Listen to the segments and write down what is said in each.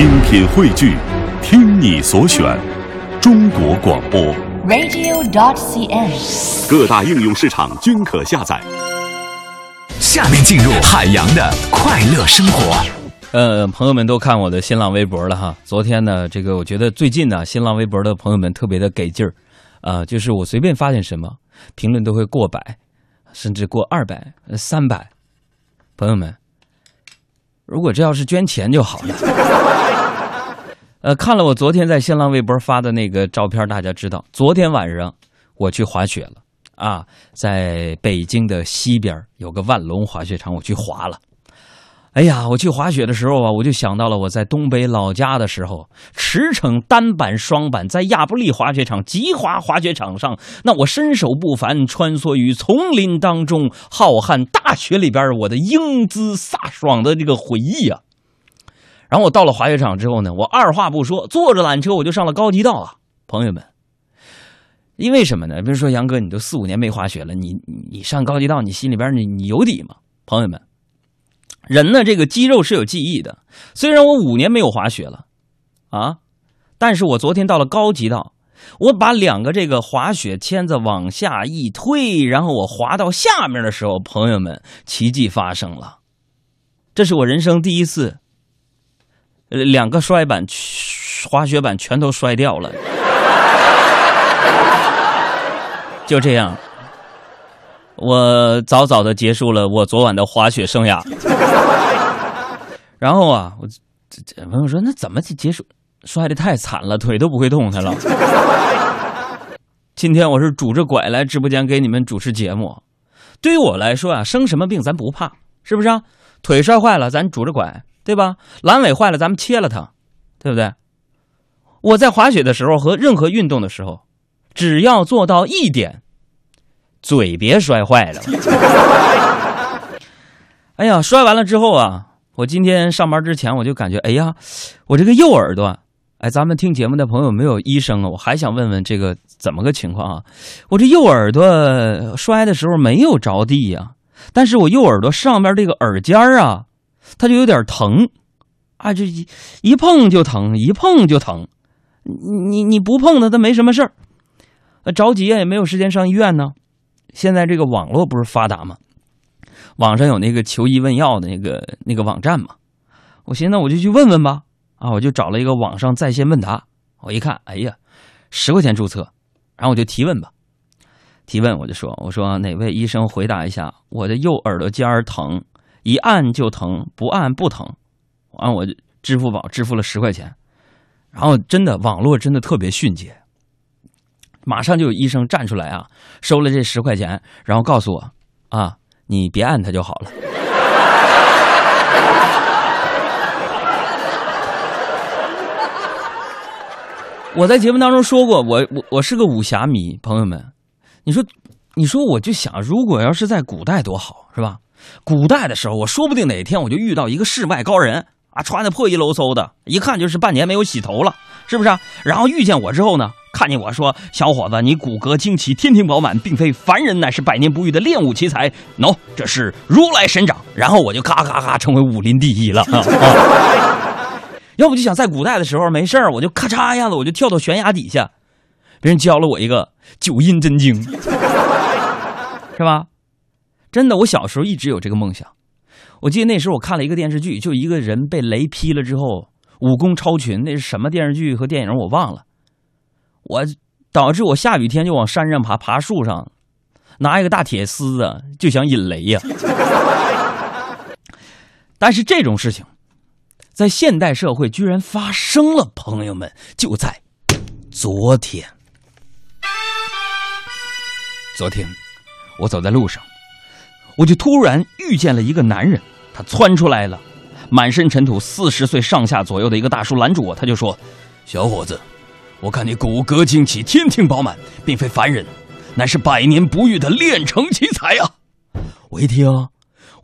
精品汇聚，听你所选，中国广播。radio.dot.cn，。各大应用市场均可下载。下面进入海洋的快乐生活。呃，朋友们都看我的新浪微博了哈。昨天呢，这个我觉得最近呢，新浪微博的朋友们特别的给劲儿，啊、就是我随便发现什么，评论都会过百，甚至过二百、三百。朋友们，如果这要是捐钱就好了。呃，看了我昨天在新浪微博发的那个照片，大家知道，昨天晚上我去滑雪了啊，在北京的西边有个万隆滑雪场，我去滑了。哎呀，我去滑雪的时候啊，我就想到了我在东北老家的时候，驰骋单板、双板，在亚布力滑雪场、吉华滑雪场上，那我身手不凡，穿梭于丛林当中，浩瀚大雪里边，我的英姿飒爽的这个回忆啊。然后我到了滑雪场之后呢，我二话不说，坐着缆车我就上了高级道啊，朋友们。因为什么呢？比如说杨哥，你都四五年没滑雪了，你你上高级道，你心里边你你有底吗？朋友们，人呢，这个肌肉是有记忆的。虽然我五年没有滑雪了，啊，但是我昨天到了高级道，我把两个这个滑雪签子往下一推，然后我滑到下面的时候，朋友们，奇迹发生了，这是我人生第一次，两个摔板，滑雪板全都摔掉了，就这样。我早早的结束了我昨晚的滑雪生涯。然后啊，我这这朋友说那怎么结束？摔的太惨了，腿都不会动弹了。今天我是拄着拐来直播间给你们主持节目。对于我来说啊，生什么病咱不怕，是不是啊？腿摔坏了，咱拄着拐，对吧？阑尾坏了，咱们切了它，对不对？我在滑雪的时候和任何运动的时候，只要做到一点。嘴别摔坏了。哎呀，摔完了之后啊，我今天上班之前我就感觉，哎呀，我这个右耳朵，哎，咱们听节目的朋友没有医生啊，我还想问问这个怎么个情况啊？我这右耳朵摔的时候没有着地呀、但是我右耳朵上面这个耳尖儿啊，它就有点疼，啊，这一一碰就疼，一碰就疼。你你不碰它，它没什么事儿。着急啊，也没有时间上医院呢。现在这个网络不是发达吗？网上有那个求医问药的那个那个网站嘛，我寻思我就去问问吧。啊，我就找了一个网上在线问答，我一看，哎呀，十块钱注册，然后我就提问吧。提问我就说，我说哪位医生回答一下，我的右耳朵尖儿疼，一按就疼，不按不疼。完我支付宝支付了十块钱，然后真的网络真的特别迅捷。马上就有医生站出来啊，收了这十块钱，然后告诉我啊，你别按它就好了。我在节目当中说过，我我我是个武侠迷，朋友们，你说，你说我就想，如果要是在古代多好，是吧？古代的时候，我说不定哪天我就遇到一个世外高人啊，穿的破衣喽嗖的，一看就是半年没有洗头了，是不是、啊？然后遇见我之后呢？看见我说：“小伙子，你骨骼惊奇，天庭饱满，并非凡人，乃是百年不遇的练武奇才。喏、这是如来神掌。”然后我就咔咔咔成为武林第一了。要不就想在古代的时候没事儿，我就咔嚓一下子我就跳到悬崖底下，别人教了我一个九阴真经，是吧？真的，我小时候一直有这个梦想。我记得那时候我看了一个电视剧，就一个人被雷劈了之后，武功超群，那是什么电视剧和电影我忘了。我导致我下雨天就往山上爬，爬树上，拿一个大铁丝子就想引雷呀。但是这种事情，在现代社会居然发生了，朋友们，就在昨天。昨天，我走在路上，我就突然遇见了一个男人，他窜出来了，满身尘土，四十岁上下左右的一个大叔拦住我，他就说：“小伙子。”我看你骨骼惊奇，天庭饱满，并非凡人，乃是百年不遇的炼成奇才啊！我一听，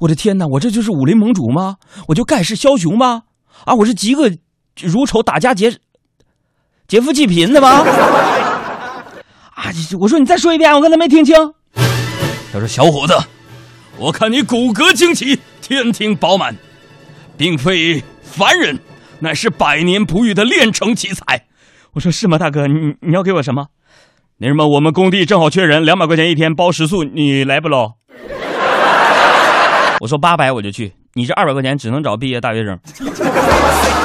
我的天哪，我这就是武林盟主吗？我就盖世枭雄吗？啊，我是极恶如仇，打家劫劫富济贫的吗？啊！我说你再说一遍，我刚才没听清。他说：“小伙子，我看你骨骼惊奇，天庭饱满，并非凡人，乃是百年不遇的炼成奇才。我说是吗，大哥？你你要给我什么？那什么，我们工地正好缺人，两百块钱一天包食宿，你来不喽？我说八百我就去，你这二百块钱只能找毕业大学生。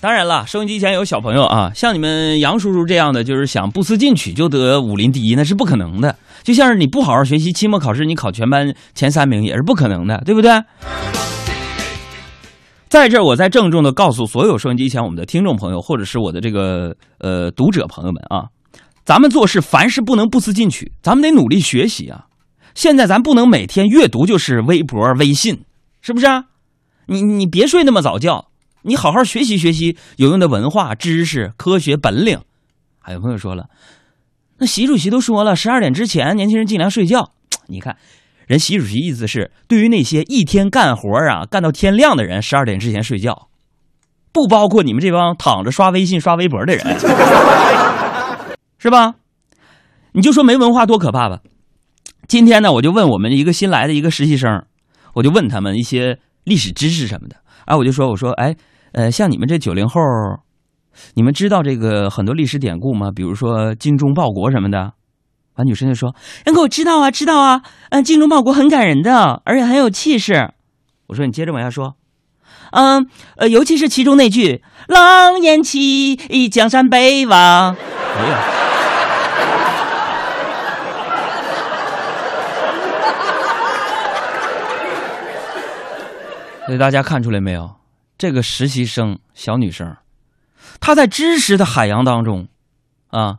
当然了，收音机前有小朋友啊，像你们杨叔叔这样的，就是想不思进取就得武林第一，那是不可能的。就像是你不好好学习，期末考试你考全班前三名也是不可能的，对不对？在这儿，我再郑重的告诉所有收音机前我们的听众朋友，或者是我的这个呃读者朋友们啊，咱们做事凡事不能不思进取，咱们得努力学习啊。现在咱不能每天阅读就是微博、微信，是不是啊？你你别睡那么早觉，你好好学习学习有用的文化知识、科学本领。还有朋友说了，那习主席都说了，十二点之前年轻人尽量睡觉。你看。人习主席意思是，对于那些一天干活啊干到天亮的人，十二点之前睡觉，不包括你们这帮躺着刷微信、刷微博的人，是吧？你就说没文化多可怕吧。今天呢，我就问我们一个新来的一个实习生，我就问他们一些历史知识什么的。啊，我就说，我说，哎，呃，像你们这九零后，你们知道这个很多历史典故吗？比如说精忠报国什么的。完，女生就说：“杨哥，我知道啊，知道啊，嗯，精忠报国很感人的，而且很有气势。”我说：“你接着往下说。”嗯，呃，尤其是其中那句“狼烟起，江山北望”。哎呀，所以大家看出来没有？这个实习生小女生，她在知识的海洋当中，啊。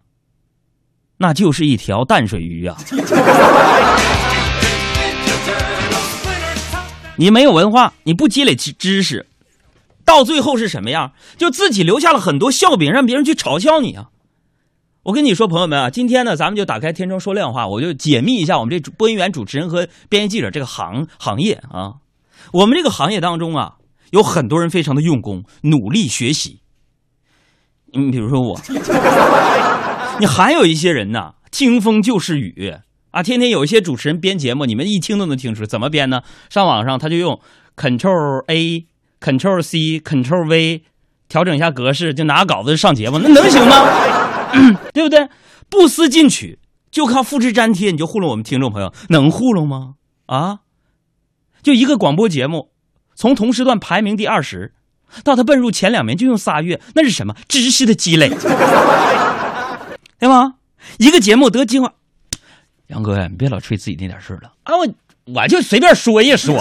那就是一条淡水鱼啊！你没有文化，你不积累知知识，到最后是什么样？就自己留下了很多笑柄，让别人去嘲笑你啊！我跟你说，朋友们啊，今天呢，咱们就打开天窗说亮话，我就解密一下我们这播音员、主持人和编辑记者这个行行业啊。我们这个行业当中啊，有很多人非常的用功，努力学习。你比如说我。你还有一些人呢，听风就是雨啊！天天有一些主持人编节目，你们一听都能听出怎么编呢？上网上他就用 Control A、Control C、Control V 调整一下格式，就拿稿子上节目，那能行吗？对不对？不思进取，就靠复制粘贴，你就糊弄我们听众朋友，能糊弄吗？啊！就一个广播节目，从同时段排名第二十，到他奔入前两名就用仨月，那是什么知识的积累？对吗？一个节目得金话，杨哥呀，你别老吹自己那点事儿了啊！我我就随便说一说。